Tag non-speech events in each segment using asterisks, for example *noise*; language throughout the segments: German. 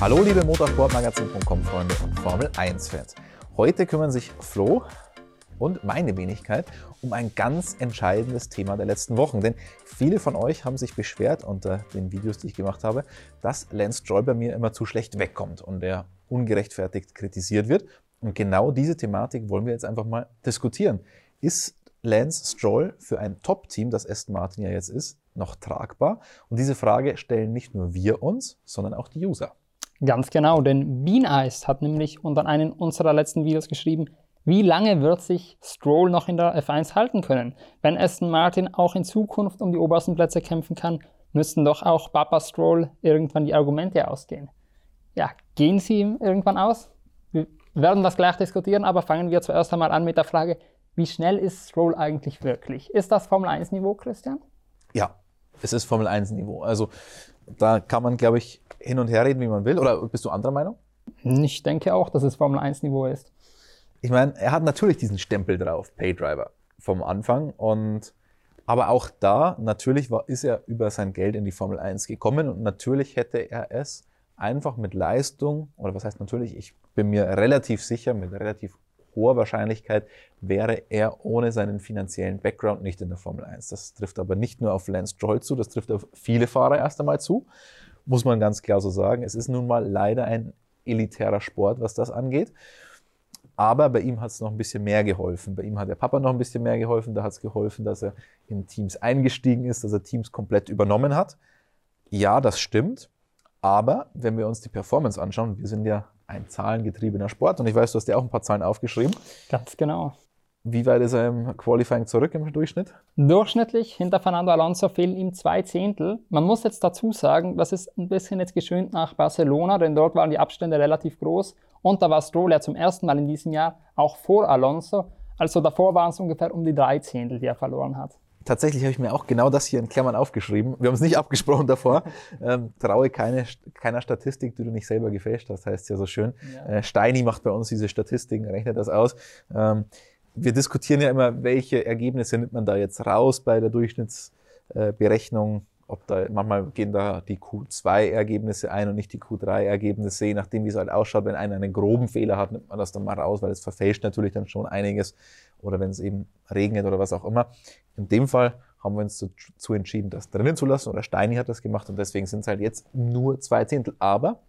Hallo liebe Motorsportmagazin.com Freunde und Formel 1 Fans. Heute kümmern sich Flo und meine Wenigkeit um ein ganz entscheidendes Thema der letzten Wochen. Denn viele von euch haben sich beschwert unter den Videos, die ich gemacht habe, dass Lance Stroll bei mir immer zu schlecht wegkommt und er ungerechtfertigt kritisiert wird. Und genau diese Thematik wollen wir jetzt einfach mal diskutieren. Ist Lance Stroll für ein Top-Team, das Aston Martin ja jetzt ist, noch tragbar? Und diese Frage stellen nicht nur wir uns, sondern auch die User. Ganz genau, denn Bean Ice hat nämlich unter einem unserer letzten Videos geschrieben, wie lange wird sich Stroll noch in der F1 halten können? Wenn Aston Martin auch in Zukunft um die obersten Plätze kämpfen kann, müssten doch auch Papa Stroll irgendwann die Argumente ausgehen. Ja, gehen sie ihm irgendwann aus? Wir werden das gleich diskutieren, aber fangen wir zuerst einmal an mit der Frage, wie schnell ist Stroll eigentlich wirklich? Ist das Formel 1 Niveau, Christian? Ja, es ist Formel 1 Niveau. Also da kann man, glaube ich, hin und her reden, wie man will. Oder bist du anderer Meinung? Ich denke auch, dass es Formel 1 Niveau ist. Ich meine, er hat natürlich diesen Stempel drauf, Paydriver, vom Anfang. Und aber auch da, natürlich war, ist er über sein Geld in die Formel 1 gekommen und natürlich hätte er es einfach mit Leistung, oder was heißt natürlich, ich bin mir relativ sicher, mit relativ hoher Wahrscheinlichkeit wäre er ohne seinen finanziellen Background nicht in der Formel 1. Das trifft aber nicht nur auf Lance Stroll zu, das trifft auf viele Fahrer erst einmal zu, muss man ganz klar so sagen. Es ist nun mal leider ein elitärer Sport, was das angeht. Aber bei ihm hat es noch ein bisschen mehr geholfen. Bei ihm hat der Papa noch ein bisschen mehr geholfen. Da hat es geholfen, dass er in Teams eingestiegen ist, dass er Teams komplett übernommen hat. Ja, das stimmt. Aber wenn wir uns die Performance anschauen, wir sind ja ein zahlengetriebener Sport und ich weiß, du hast dir auch ein paar Zahlen aufgeschrieben. Ganz genau. Wie weit ist er im Qualifying zurück im Durchschnitt? Durchschnittlich hinter Fernando Alonso fehlen ihm zwei Zehntel. Man muss jetzt dazu sagen, das ist ein bisschen jetzt geschönt nach Barcelona, denn dort waren die Abstände relativ groß und da war Stroll ja zum ersten Mal in diesem Jahr auch vor Alonso. Also davor waren es ungefähr um die drei Zehntel, die er verloren hat tatsächlich habe ich mir auch genau das hier in Klammern aufgeschrieben. Wir haben es nicht abgesprochen davor. *laughs* Ähm, traue keine, keiner Statistik, die du nicht selber gefälscht hast, heißt ja so schön. Ja. Äh, Steini macht bei uns diese Statistiken, rechnet das aus. Ähm, wir diskutieren ja immer, welche Ergebnisse nimmt man da jetzt raus bei der Durchschnittsberechnung. Ob da, manchmal gehen da die Q2-Ergebnisse ein und nicht die Q3-Ergebnisse, je nachdem, wie es halt ausschaut. Wenn einer einen groben Fehler hat, nimmt man das dann mal raus, weil es verfälscht natürlich dann schon einiges. Oder wenn es eben regnet oder was auch immer. In dem Fall haben wir uns dazu entschieden, das drinnen zu lassen. Oder Steini hat das gemacht und deswegen sind es halt jetzt nur zwei Zehntel. Aber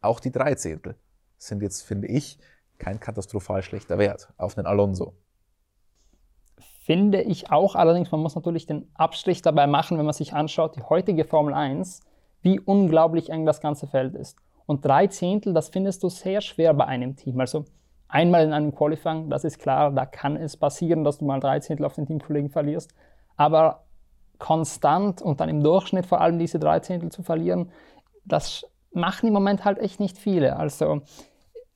auch die drei Zehntel sind jetzt, finde ich, kein katastrophal schlechter Wert auf den Alonso. Finde ich auch, allerdings, man muss natürlich den Abstrich dabei machen, wenn man sich anschaut, die heutige Formel 1, wie unglaublich eng das ganze Feld ist. Und drei Zehntel, das findest du sehr schwer bei einem Team. Also einmal in einem Qualifying, das ist klar, da kann es passieren, dass du mal drei Zehntel auf den Teamkollegen verlierst. Aber konstant und dann im Durchschnitt vor allem diese drei Zehntel zu verlieren, das machen im Moment halt echt nicht viele. Also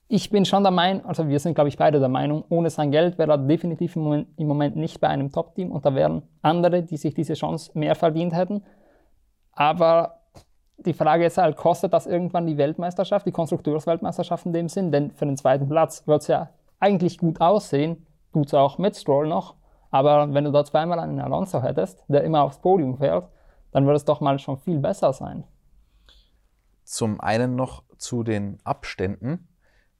ich bin schon der Meinung, also wir sind, glaube ich, beide der Meinung, ohne sein Geld wäre er definitiv im Moment, im Moment nicht bei einem Top-Team und da wären andere, die sich diese Chance mehr verdient hätten. Aber die Frage ist halt, kostet das irgendwann die Weltmeisterschaft, die Konstrukteursweltmeisterschaft in dem Sinn? Denn für den zweiten Platz wird es ja eigentlich gut aussehen, tut es auch mit Stroll noch. Aber wenn du da zweimal einen Alonso hättest, der immer aufs Podium fährt, dann würde es doch mal schon viel besser sein. Zum einen noch zu den Abständen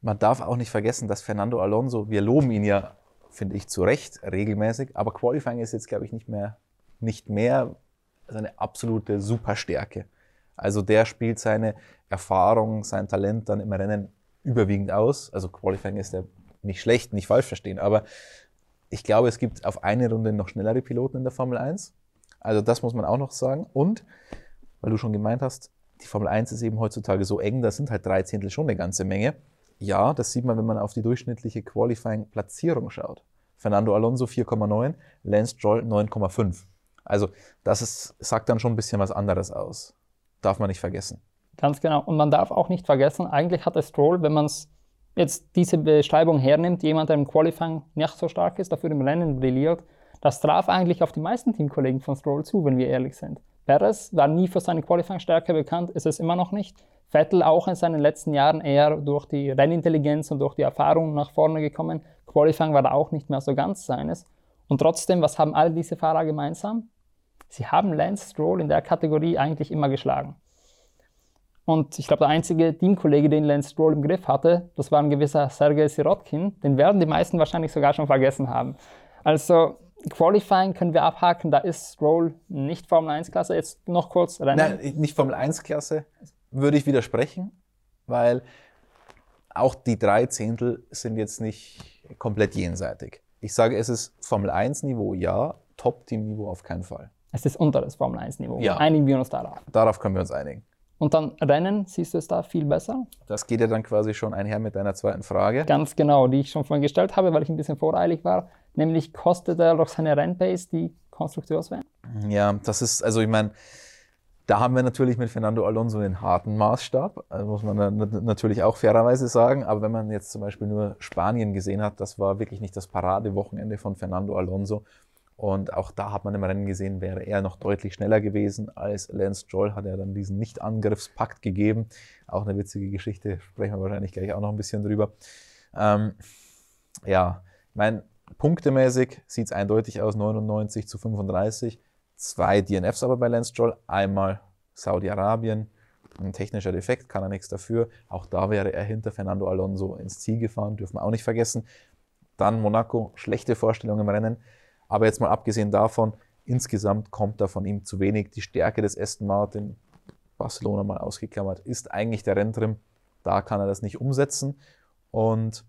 man darf auch nicht vergessen, dass Fernando Alonso, wir loben ihn ja, finde ich, zu Recht regelmäßig, aber Qualifying ist jetzt, glaube ich, nicht mehr, nicht mehr seine absolute Superstärke. Also der spielt seine Erfahrung, sein Talent dann im Rennen überwiegend aus. Also Qualifying ist ja nicht schlecht, nicht falsch verstehen, aber ich glaube, es gibt auf eine Runde noch schnellere Piloten in der Formel 1. Also das muss man auch noch sagen. Und, weil du schon gemeint hast, die Formel 1 ist eben heutzutage so eng, da sind halt drei Zehntel schon eine ganze Menge. Ja, das sieht man, wenn man auf die durchschnittliche Qualifying-Platzierung schaut. Fernando Alonso 4,9, Lance Stroll 9,5. Also das ist, sagt dann schon ein bisschen was anderes aus. Darf man nicht vergessen. Ganz genau. Und man darf auch nicht vergessen, eigentlich hat Stroll, wenn man jetzt diese Beschreibung hernimmt, jemand, der im Qualifying nicht so stark ist, dafür im Rennen brilliert, das traf eigentlich auf die meisten Teamkollegen von Stroll zu, wenn wir ehrlich sind. Perez war nie für seine Qualifying-Stärke bekannt, ist es immer noch nicht. Vettel auch in seinen letzten Jahren eher durch die Rennintelligenz und durch die Erfahrung nach vorne gekommen. Qualifying war da auch nicht mehr so ganz seines. Und trotzdem, was haben all diese Fahrer gemeinsam? Sie haben Lance Stroll in der Kategorie eigentlich immer geschlagen. Und ich glaube, der einzige Teamkollege, den Lance Stroll im Griff hatte, das war ein gewisser Sergei Sirotkin. Den werden die meisten wahrscheinlich sogar schon vergessen haben. Also Qualifying können wir abhaken, da ist Stroll nicht Formel 1-Klasse. Jetzt noch kurz Rennen. Nein, nicht Formel 1-Klasse, würde ich widersprechen, weil auch die drei Zehntel sind jetzt nicht komplett jenseitig. Ich sage, es ist Formel 1-Niveau, ja, Top-Team-Niveau auf keinen Fall. Es ist unter das Formel 1-Niveau. Ja. Einigen wir uns darauf. Darauf können wir uns einigen. Und dann Rennen, siehst du es da viel besser? Das geht ja dann quasi schon einher mit deiner zweiten Frage. Ganz genau, die ich schon vorhin gestellt habe, weil ich ein bisschen voreilig war. Nämlich kostet er doch seine Rennpace die Konstrukteurswert? Ja, das ist, also ich meine, da haben wir natürlich mit Fernando Alonso einen harten Maßstab, also muss man natürlich auch fairerweise sagen. Aber wenn man jetzt zum Beispiel nur Spanien gesehen hat, das war wirklich nicht das Paradewochenende von Fernando Alonso. Und auch da hat man im Rennen gesehen, wäre er noch deutlich schneller gewesen als Lance Stroll, hat er dann diesen Nicht-Angriffspakt gegeben. Auch eine witzige Geschichte, sprechen wir wahrscheinlich gleich auch noch ein bisschen drüber. Ähm, ja, ich punktemäßig sieht es eindeutig aus, 99 zu 35. Zwei DNFs aber bei Lance Stroll, einmal Saudi-Arabien, ein technischer Defekt, kann er nichts dafür. Auch da wäre er hinter Fernando Alonso ins Ziel gefahren, dürfen wir auch nicht vergessen. Dann Monaco, schlechte Vorstellung im Rennen. Aber jetzt mal abgesehen davon, insgesamt kommt da von ihm zu wenig. Die Stärke des Aston Martin, Barcelona mal ausgeklammert, ist eigentlich der Renntrim. Da kann er das nicht umsetzen. Und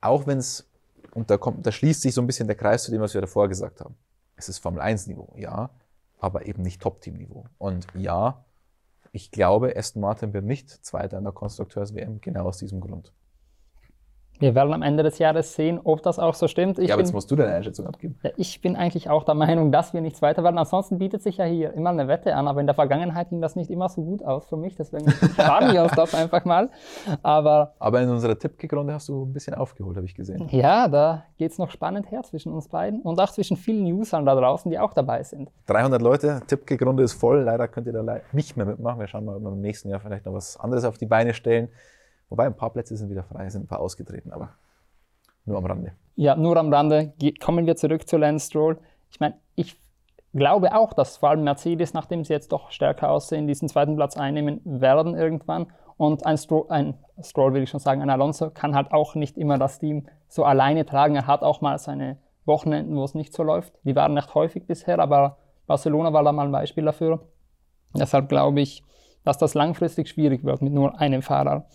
auch wenn es, und da, kommt, da schließt sich so ein bisschen der Kreis zu dem, was wir davor gesagt haben. Es ist Formel 1-Niveau, ja, aber eben nicht Top-Team-Niveau. Und ja, ich glaube, Aston Martin wird nicht Zweiter in der Konstrukteurs-WM, genau aus diesem Grund. Wir werden am Ende des Jahres sehen, ob das auch so stimmt. Ich ja, aber jetzt musst du deine Einschätzung abgeben. Ich bin eigentlich auch der Meinung, dass wir nichts weiter werden. Ansonsten bietet sich ja hier immer eine Wette an, aber in der Vergangenheit ging das nicht immer so gut aus für mich. Deswegen *laughs* sparen wir uns das einfach mal. Aber, aber in unserer Tippkick-Runde hast du ein bisschen aufgeholt, habe ich gesehen. Ja, da geht es noch spannend her zwischen uns beiden und auch zwischen vielen Usern da draußen, die auch dabei sind. 300 Leute, Tippkick-Runde ist voll. Leider könnt ihr da nicht mehr mitmachen. Wir schauen mal, ob wir im nächsten Jahr vielleicht noch was anderes auf die Beine stellen. Wobei ein paar Plätze sind wieder frei, sind ein paar ausgetreten, aber nur am Rande. Ja, nur am Rande. Kommen wir zurück zu Lance Stroll. Ich meine, ich glaube auch, dass vor allem Mercedes, nachdem sie jetzt doch stärker aussehen, diesen zweiten Platz einnehmen werden irgendwann. Und ein Stroll, ein Stroll will ich schon sagen, ein Alonso kann halt auch nicht immer das Team so alleine tragen. Er hat auch mal seine Wochenenden, wo es nicht so läuft. Die waren nicht häufig bisher, aber Barcelona war da mal ein Beispiel dafür. Deshalb glaube ich, dass das langfristig schwierig wird mit nur einem Fahrer.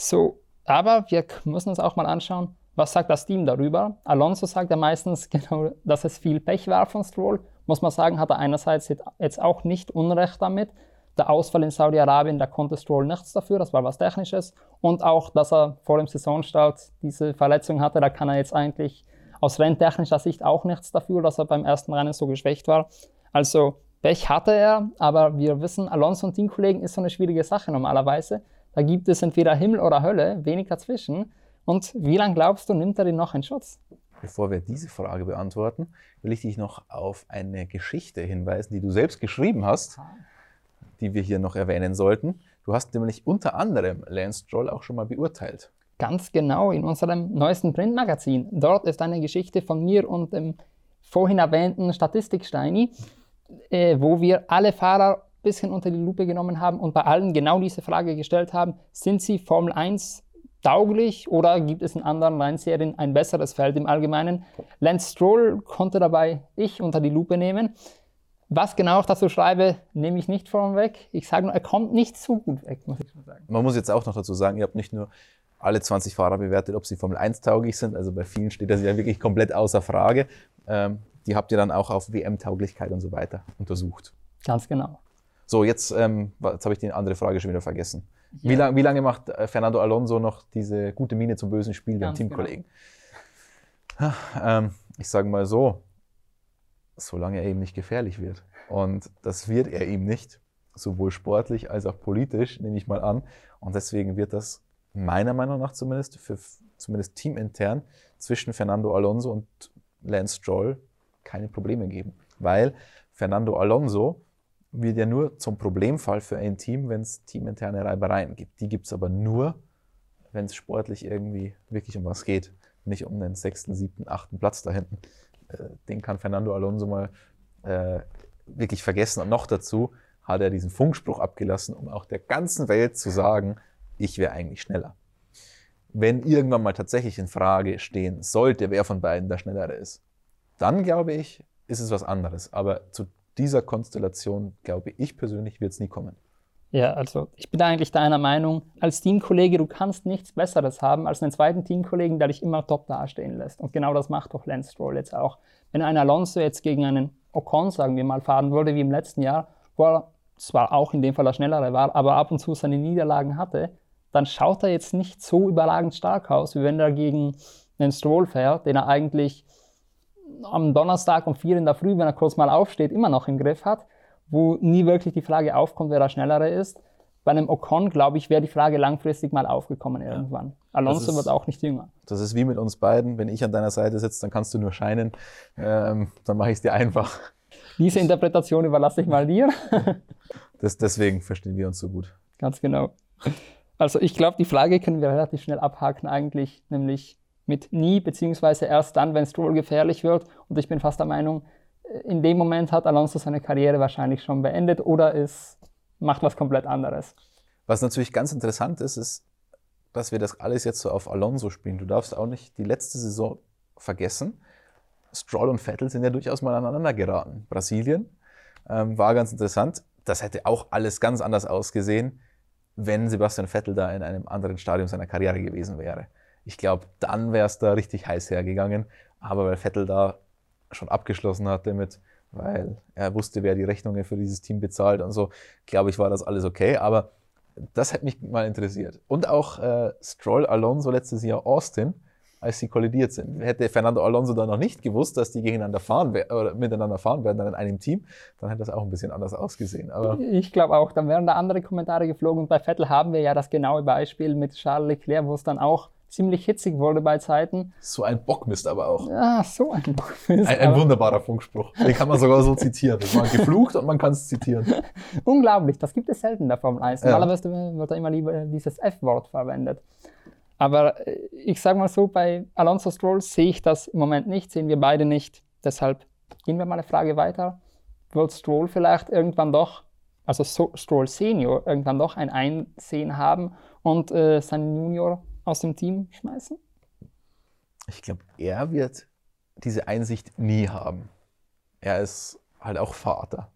So, aber wir müssen uns auch mal anschauen, was sagt das Team darüber? Alonso sagt ja meistens *laughs* genau, dass es viel Pech war von Stroll. Muss man sagen, hat er einerseits jetzt auch nicht Unrecht damit. Der Ausfall in Saudi-Arabien, da konnte Stroll nichts dafür, das war was Technisches. Und auch, dass er vor dem Saisonstart diese Verletzung hatte, da kann er jetzt eigentlich aus renntechnischer Sicht auch nichts dafür, dass er beim ersten Rennen so geschwächt war. Also Pech hatte er, aber wir wissen, Alonso und Teamkollegen ist so eine schwierige Sache normalerweise. Da gibt es entweder Himmel oder Hölle, wenig dazwischen. Und wie lange glaubst du, nimmt er den noch in Schutz? Bevor wir diese Frage beantworten, will ich dich noch auf eine Geschichte hinweisen, die du selbst geschrieben hast, die wir hier noch erwähnen sollten. Du hast nämlich unter anderem Lance Stroll auch schon mal beurteilt. Ganz genau, in unserem neuesten Printmagazin. Dort ist eine Geschichte von mir und dem vorhin erwähnten Statistiksteini, äh, wo wir alle Fahrer bisschen unter die Lupe genommen haben und bei allen genau diese Frage gestellt haben, sind sie Formel 1 tauglich oder gibt es in anderen Rennserien ein besseres Feld im Allgemeinen? Lance Stroll konnte dabei ich unter die Lupe nehmen. Was genau ich dazu schreibe, nehme ich nicht vorweg. Ich sage nur, er kommt nicht so gut weg, muss ich schon sagen. Man muss jetzt auch noch dazu sagen, ihr habt nicht nur alle 20 Fahrer bewertet, ob sie Formel 1 tauglich sind. Also bei vielen steht das ja wirklich komplett außer Frage. Ähm, die habt ihr dann auch auf WM-Tauglichkeit und so weiter untersucht. Ganz genau. So, jetzt, ähm, jetzt habe ich die andere Frage schon wieder vergessen. Ja. Wie, lang, wie, lange macht äh, Fernando Alonso noch diese gute Miene zum bösen Spiel beim Teamkollegen? Genau. Ähm, ich sage mal so, solange er eben nicht gefährlich wird. Und das wird er ihm nicht, sowohl sportlich als auch politisch, nehme ich mal an. Und deswegen wird das meiner Meinung nach zumindest, für zumindest teamintern, zwischen Fernando Alonso und Lance Stroll keine Probleme geben. Weil Fernando Alonso wird ja nur zum Problemfall für ein Team, wenn es teaminterne Reibereien gibt. Die gibt es aber nur, wenn es sportlich irgendwie wirklich um was geht. Nicht um den sechsten, siebten, achten Platz da hinten. Äh, den kann Fernando Alonso mal äh, wirklich vergessen. Und noch dazu hat er diesen Funkspruch abgelassen, um auch der ganzen Welt zu sagen, ich wäre eigentlich schneller. Wenn irgendwann mal tatsächlich in Frage stehen sollte, wer von beiden der Schnellere ist, dann glaube ich, ist es was anderes. Aber zu dieser Konstellation, glaube ich persönlich, wird es nie kommen. Ja, also ich bin eigentlich deiner Meinung, als Teamkollege, du kannst nichts Besseres haben als einen zweiten Teamkollegen, der dich immer top dastehen lässt. Und genau das macht doch Lance Stroll jetzt auch. Wenn ein Alonso jetzt gegen einen Ocon, sagen wir mal, fahren würde wie im letzten Jahr, wo er zwar auch in dem Fall der Schnellere war, aber ab und zu seine Niederlagen hatte, dann schaut er jetzt nicht so überragend stark aus, wie wenn er gegen einen Stroll fährt, den er eigentlich am Donnerstag um vier in der Früh, wenn er kurz mal aufsteht, immer noch im Griff hat wo nie wirklich die Frage aufkommt, wer der Schnellere ist. Bei einem Ocon, glaube ich, wäre die Frage langfristig mal aufgekommen irgendwann. Ja. Alonso ist, wird auch nicht jünger. Das ist wie mit uns beiden. Wenn ich an deiner Seite sitze, dann kannst du nur scheinen. Ähm, dann mache ich es dir einfach. Diese Interpretation überlasse ich mal dir. *laughs* das, deswegen verstehen wir uns so gut. Ganz genau. Also ich glaube, die Frage können wir relativ schnell abhaken eigentlich, nämlich mit nie, beziehungsweise erst dann, wenn Stroll gefährlich wird. Und ich bin fast der Meinung, in dem Moment hat Alonso seine Karriere wahrscheinlich schon beendet oder es macht was komplett anderes. Was natürlich ganz interessant ist, ist, dass wir das alles jetzt so auf Alonso spielen. Du darfst auch nicht die letzte Saison vergessen. Stroll und Vettel sind ja durchaus mal aneinander geraten. Brasilien ähm, war ganz interessant. Das hätte auch alles ganz anders ausgesehen, wenn Sebastian Vettel da in einem anderen Stadium seiner Karriere gewesen wäre. Ich glaube, dann wäre es da richtig heiß hergegangen. Aber weil Vettel da schon abgeschlossen hatte mit, weil er wusste, wer die Rechnungen für dieses Team bezahlt und so, glaube ich, war das alles okay. Aber das hätte mich mal interessiert. Und auch äh, Stroll, Alonso letztes Jahr Austin, als sie kollidiert sind. Hätte Fernando Alonso da noch nicht gewusst, dass die gegeneinander fahren oder miteinander fahren werden dann in einem Team, dann hätte das auch ein bisschen anders ausgesehen. Aber ich glaube auch, dann wären da andere Kommentare geflogen. Und bei Vettel haben wir ja das genaue Beispiel mit Charles Leclerc, wo es dann auch ziemlich hitzig wurde bei Zeiten. So ein Bockmist aber auch. Ja, so ein Bockmist. Ein, ein wunderbarer Funkspruch. Den kann man sogar so zitieren. Das war geflucht und man kann es zitieren. *laughs* Unglaublich, das gibt es selten in der Formel 1. Normalerweise ja. wird da immer lieber dieses F-Wort verwendet. Aber äh, ich sage mal so, bei Alonso Stroll sehe ich das im Moment nicht, sehen wir beide nicht. Deshalb gehen wir mal eine Frage weiter. Wird Stroll vielleicht irgendwann doch, also Stroll Senior, irgendwann doch ein Einsehen haben und äh, sein Junior aus dem Team schmeißen? Ich glaube, er wird diese Einsicht nie haben. Er ist halt auch Vater.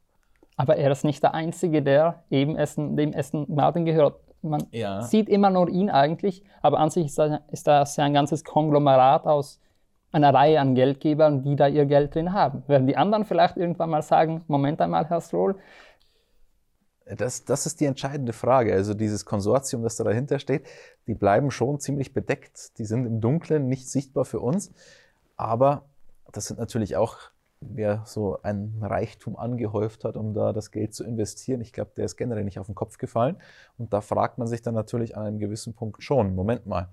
Aber er ist nicht der Einzige, der eben Essen, dem Essen Martin gehört. Man ja. sieht immer nur ihn eigentlich, aber an sich ist das, ja ein ganzes Konglomerat aus einer Reihe an Geldgebern, die da ihr Geld drin haben. Werden die anderen vielleicht irgendwann mal sagen, Moment einmal, Herr Stroll, das, das ist die entscheidende Frage. Also dieses Konsortium, das da dahinter steht, die bleiben schon ziemlich bedeckt. Die sind im Dunkeln nicht sichtbar für uns. Aber das sind natürlich auch, wer so ein Reichtum angehäuft hat, um da das Geld zu investieren. Ich glaube, der ist generell nicht auf den Kopf gefallen. Und da fragt man sich dann natürlich an einem gewissen Punkt schon, Moment mal,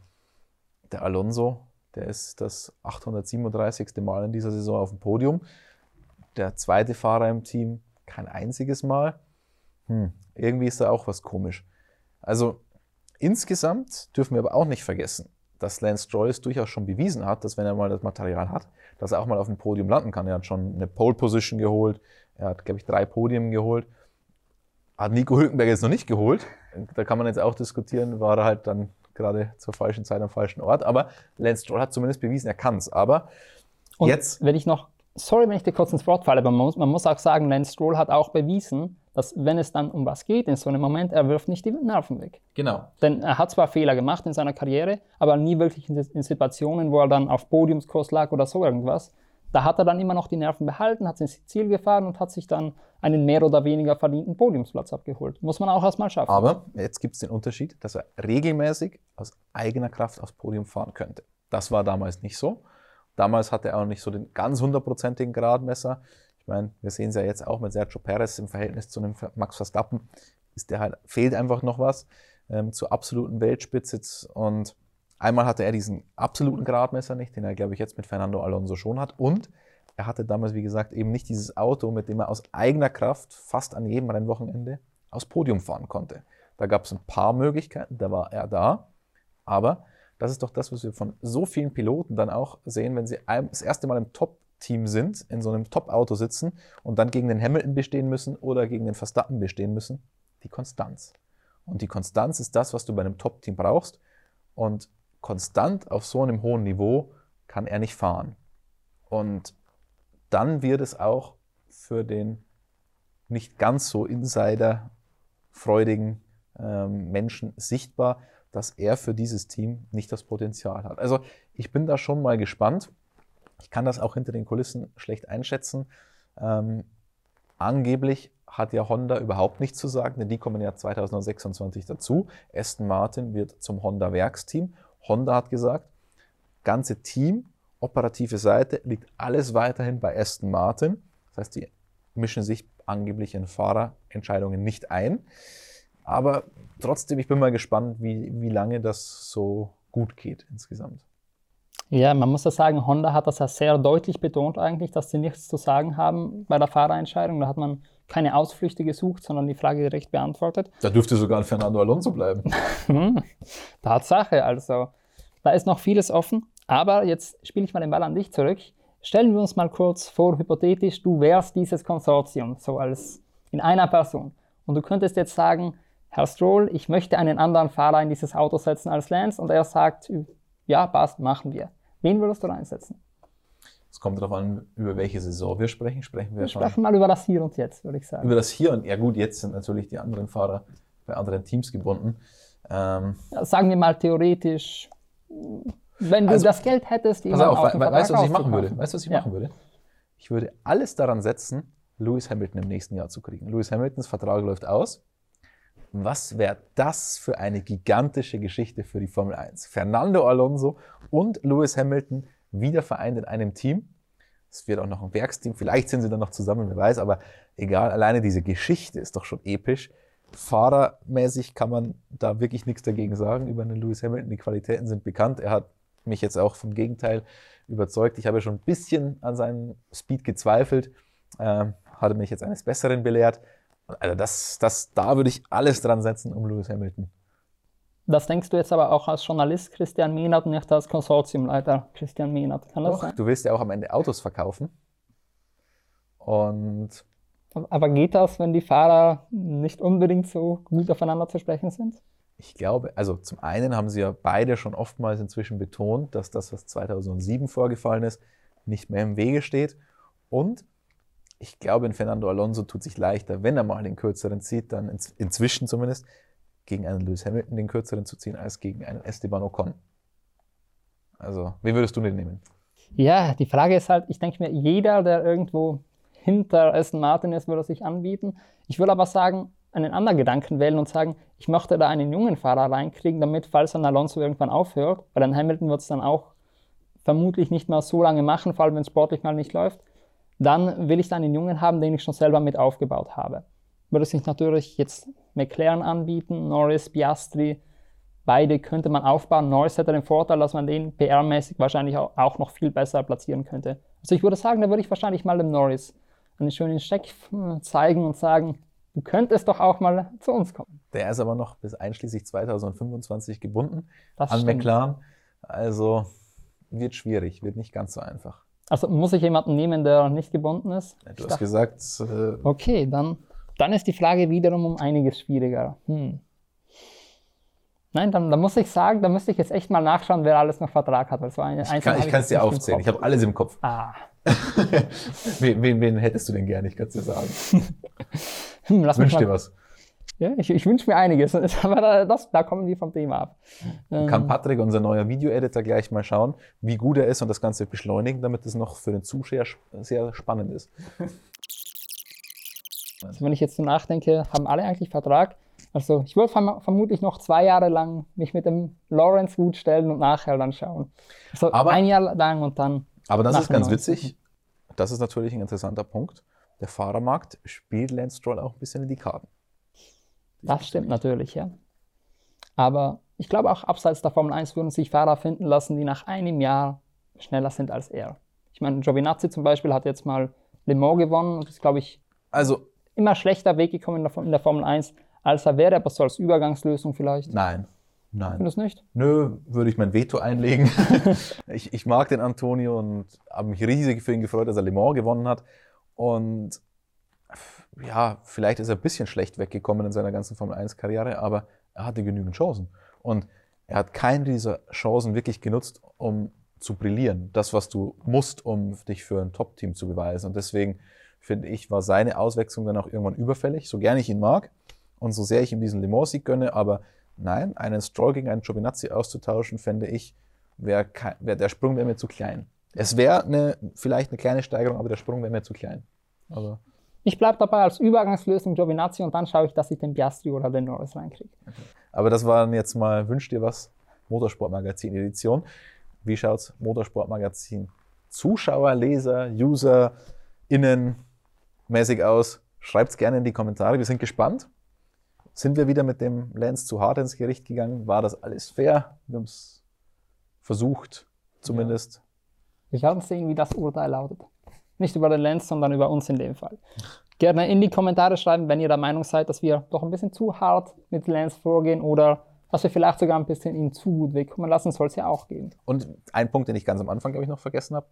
der Alonso, der ist das 837. Mal in dieser Saison auf dem Podium. Der zweite Fahrer im Team kein einziges Mal hm, irgendwie ist da auch was komisch. Also insgesamt dürfen wir aber auch nicht vergessen, dass Lance Stroll durchaus schon bewiesen hat, dass wenn er mal das Material hat, dass er auch mal auf dem Podium landen kann. Er hat schon eine Pole Position geholt, er hat, glaube ich, drei Podien geholt. Hat Nico Hülkenberg jetzt noch nicht geholt. Da kann man jetzt auch diskutieren, war er halt dann gerade zur falschen Zeit am falschen Ort. Aber Lance Stroll hat zumindest bewiesen, er kann es. Aber Und jetzt. Wenn ich noch, sorry, wenn ich dir kurz ins Wort falle, aber man muss, man muss auch sagen, Lance Stroll hat auch bewiesen, dass wenn es dann um was geht, in so einem Moment, er wirft nicht die Nerven weg. Genau. Denn er hat zwar Fehler gemacht in seiner Karriere, aber nie wirklich in, in Situationen, wo er dann auf Podiumskurs lag oder so irgendwas. Da hat er dann immer noch die Nerven behalten, hat ins Ziel gefahren und hat sich dann einen mehr oder weniger verdienten Podiumsplatz abgeholt. Muss man auch erstmal schaffen. Aber jetzt gibt es den Unterschied, dass er regelmäßig aus eigener Kraft aufs Podium fahren könnte. Das war damals nicht so. Damals hatte er auch nicht so den ganz hundertprozentigen Gradmesser. Ich meine, wir sehen es ja jetzt auch mit Sergio Perez im Verhältnis zu einem Max Verstappen, ist der halt, fehlt einfach noch was ähm, zur absoluten Weltspitze. Und einmal hatte er diesen absoluten Gradmesser nicht, den er, glaube ich, jetzt mit Fernando Alonso schon hat. Und er hatte damals, wie gesagt, eben nicht dieses Auto, mit dem er aus eigener Kraft fast an jedem Rennwochenende aufs Podium fahren konnte. Da gab es ein paar Möglichkeiten, da war er da. Aber das ist doch das, was wir von so vielen Piloten dann auch sehen, wenn sie das erste Mal im Top Team sind, in so einem Top-Auto sitzen und dann gegen den Hamilton bestehen müssen oder gegen den Verstappen bestehen müssen? Die Konstanz. Und die Konstanz ist das, was du bei einem Top-Team brauchst. Und konstant auf so einem hohen Niveau kann er nicht fahren. Und dann wird es auch für den nicht ganz so insiderfreudigen ähm, Menschen sichtbar, dass er für dieses Team nicht das Potenzial hat. Also ich bin da schon mal gespannt. Ich kann das auch hinter den Kulissen schlecht einschätzen. Ähm, angeblich hat ja Honda überhaupt nichts zu sagen, denn die kommen ja 2026 dazu. Aston Martin wird zum Honda-Werksteam. Honda hat gesagt, ganze Team, operative Seite, liegt alles weiterhin bei Aston Martin. Das heißt, die mischen sich angeblich in Fahrerentscheidungen nicht ein. Aber trotzdem, ich bin mal gespannt, wie, wie lange das so gut geht insgesamt. Ja, man muss ja sagen, Honda hat das ja sehr deutlich betont eigentlich, dass sie nichts zu sagen haben bei der Fahrerentscheidung. Da hat man keine Ausflüchte gesucht, sondern die Frage direkt beantwortet. Da dürfte sogar ein Fernando Alonso bleiben. *laughs* Hm, Tatsache, also da ist noch vieles offen. Aber jetzt spiele ich mal den Ball an dich zurück. Stellen wir uns mal kurz vor, hypothetisch, du wärst dieses Konsortium, so als in einer Person. Und du könntest jetzt sagen, Herr Stroll, ich möchte einen anderen Fahrer in dieses Auto setzen als Lance. Und er sagt, ja, passt, machen wir. Wen würdest du reinsetzen? Es kommt darauf an, über welche Saison wir sprechen. Sprechen wir, Wir schon sprechen mal über das Hier und Jetzt, würde ich sagen. über das Hier und ja gut, jetzt sind natürlich die anderen Fahrer bei anderen Teams gebunden. Ähm, Ja, sagen wir mal theoretisch, wenn du Also, das Geld hättest, pass auf, we weißt du, was ich machen würde? Weißt du, was ich Ja. machen würde? Ich würde alles daran setzen, Lewis Hamilton im nächsten Jahr zu kriegen. Lewis Hamiltons Vertrag läuft aus. Was wäre das für eine gigantische Geschichte für die Formel 1? Fernando Alonso und Lewis Hamilton wieder vereint in einem Team. Es wird auch noch ein Werksteam. Vielleicht sind sie dann noch zusammen, wer weiß. Aber egal, alleine diese Geschichte ist doch schon episch. Fahrermäßig kann man da wirklich nichts dagegen sagen über einen Lewis Hamilton. Die Qualitäten sind bekannt. Er hat mich jetzt auch vom Gegenteil überzeugt. Ich habe schon ein bisschen an seinem Speed gezweifelt, ähm, hatte mich jetzt eines Besseren belehrt. Also das, das, da würde ich alles dran setzen um Lewis Hamilton. Das denkst du jetzt aber auch als Journalist Christian Mehnert und nicht als Konsortiumleiter Christian Mehnert. Kann das Doch, sein? du willst ja auch am Ende Autos verkaufen. Und Aber geht das, wenn die Fahrer nicht unbedingt so gut aufeinander zu sprechen sind? ich glaube, also zum einen haben sie ja beide schon oftmals inzwischen betont, dass das, was 2007 vorgefallen ist, nicht mehr im Wege steht. Und ich glaube, in Fernando Alonso tut sich leichter, wenn er mal den kürzeren zieht, dann inzwischen zumindest gegen einen Lewis Hamilton den kürzeren zu ziehen, als gegen einen Esteban Ocon. Also, wen würdest du denn nehmen? Ja, die Frage ist halt, ich denke mir, jeder, der irgendwo hinter Aston Martin ist, würde sich anbieten. Ich würde aber sagen, einen anderen Gedanken wählen und sagen, ich möchte da einen jungen Fahrer reinkriegen, damit, falls ein Alonso irgendwann aufhört, weil ein Hamilton wird es dann auch vermutlich nicht mehr so lange machen, vor allem wenn es sportlich mal nicht läuft, dann will ich da einen Jungen haben, den ich schon selber mit aufgebaut habe. Würde sich natürlich jetzt McLaren anbieten, Norris, Piastri, beide könnte man aufbauen. Norris hätte den Vorteil, dass man den PR-mäßig wahrscheinlich auch, noch viel besser platzieren könnte. Also ich würde sagen, da würde ich wahrscheinlich mal dem Norris einen schönen Scheck zeigen und sagen, du könntest doch auch mal zu uns kommen. Der ist aber noch bis einschließlich 2025 gebunden Das an stimmt. McLaren. Also wird schwierig, wird nicht ganz so einfach. Also muss ich jemanden nehmen, der nicht gebunden ist? Du Ich hast dachte- gesagt, äh, Okay, dann, dann ist die Frage wiederum um einiges schwieriger. Hm. Nein, dann, dann muss ich sagen, da müsste ich jetzt echt mal nachschauen, wer alles noch Vertrag hat. Weil so eine, ich kann es dir aufzählen. Ich habe alles im Kopf. Ah, *laughs* wen, wen, wen hättest du denn gerne? Ich kann es dir sagen. *laughs* hm, lass mich Wünsch mal, dir was. Ja, ich, ich wünsche mir einiges, *laughs* aber da, das, da kommen wir vom Thema ab. Ähm, Kann Patrick, unser neuer Video-Editor, gleich mal schauen, wie gut er ist und das Ganze beschleunigen, damit es noch für den Zuschauer sehr spannend ist. *laughs* Also wenn ich jetzt so nachdenke, haben alle eigentlich Vertrag. Also ich würde verm vermutlich noch zwei Jahre lang mich mit dem Lawrence gut stellen und nachher dann schauen. Also Aber- ein Jahr lang und dann. Aber das ist ganz witzig. Das ist natürlich ein interessanter Punkt. Der Fahrermarkt spielt Lance Stroll auch ein bisschen in die Karten. Das stimmt natürlich, ja. Aber ich glaube auch abseits der Formel 1 würden sich Fahrer finden lassen, die nach einem Jahr schneller sind als er. Ich meine, Giovinazzi zum Beispiel hat jetzt mal Le Mans gewonnen und ist, glaube ich, Also, immer schlechter Weg gekommen in der, in der Formel 1, als er wäre, aber so als Übergangslösung vielleicht. nein. Nein. Findest du nicht? Nö, würde ich mein Veto einlegen. *laughs* ich, ich mag den Antonio und habe mich riesig für ihn gefreut, dass er Le Mans gewonnen hat. Und ja, vielleicht ist er ein bisschen schlecht weggekommen in seiner ganzen Formel 1-Karriere, aber er hatte genügend Chancen. Und er hat keine dieser Chancen wirklich genutzt, um zu brillieren. Das, was du musst, um dich für ein Top-Team zu beweisen. Und deswegen finde ich, war seine Auswechslung dann auch irgendwann überfällig, so gern ich ihn mag und so sehr ich ihm diesen Le Mans-Sieg gönne, aber nein, einen Stroll gegen einen Giovinazzi auszutauschen, fände ich, wäre wär, der Sprung wäre mir zu klein. Es wäre eine, vielleicht eine kleine Steigerung, aber der Sprung wäre mir zu klein. Also, Ich bleibe dabei als Übergangslösung Giovinazzi und dann schaue ich, dass ich den Piastri oder den Norris reinkriege. aber das waren jetzt mal, wünsch dir was, Motorsportmagazin-Edition. Wie schaut's Motorsportmagazin Zuschauer, Leser, User, Innen mäßig aus? Schreibt's gerne in die Kommentare. Wir sind gespannt. Sind wir wieder mit dem Lance zu hart ins Gericht gegangen? War das alles fair? Wir haben es versucht, zumindest. Wir werden sehen, wie das Urteil lautet. Nicht über den Lenz, sondern über uns in dem Fall. Gerne in die Kommentare schreiben, wenn ihr der Meinung seid, dass wir doch ein bisschen zu hart mit Lenz vorgehen oder dass wir vielleicht sogar ein bisschen ihm zu gut wegkommen lassen, soll es ja auch geben. Und ein Punkt, den ich ganz am Anfang, glaube ich, noch vergessen habe,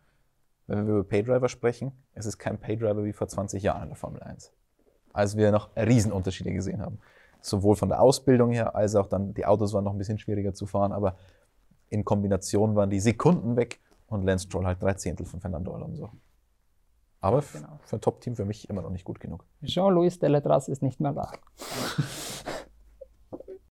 wenn wir über Paydriver sprechen, es ist kein Paydriver wie vor 20 Jahren in der Formel 1. Als wir noch Riesenunterschiede gesehen haben. Sowohl von der Ausbildung her, als auch dann, die Autos waren noch ein bisschen schwieriger zu fahren, aber in Kombination waren die Sekunden weg und Lance Stroll halt drei Zehntel von Fernando Alonso. Aber Genau. für ein Top-Team für mich immer noch nicht gut genug. Jean-Louis Deletras ist nicht mehr da. *laughs*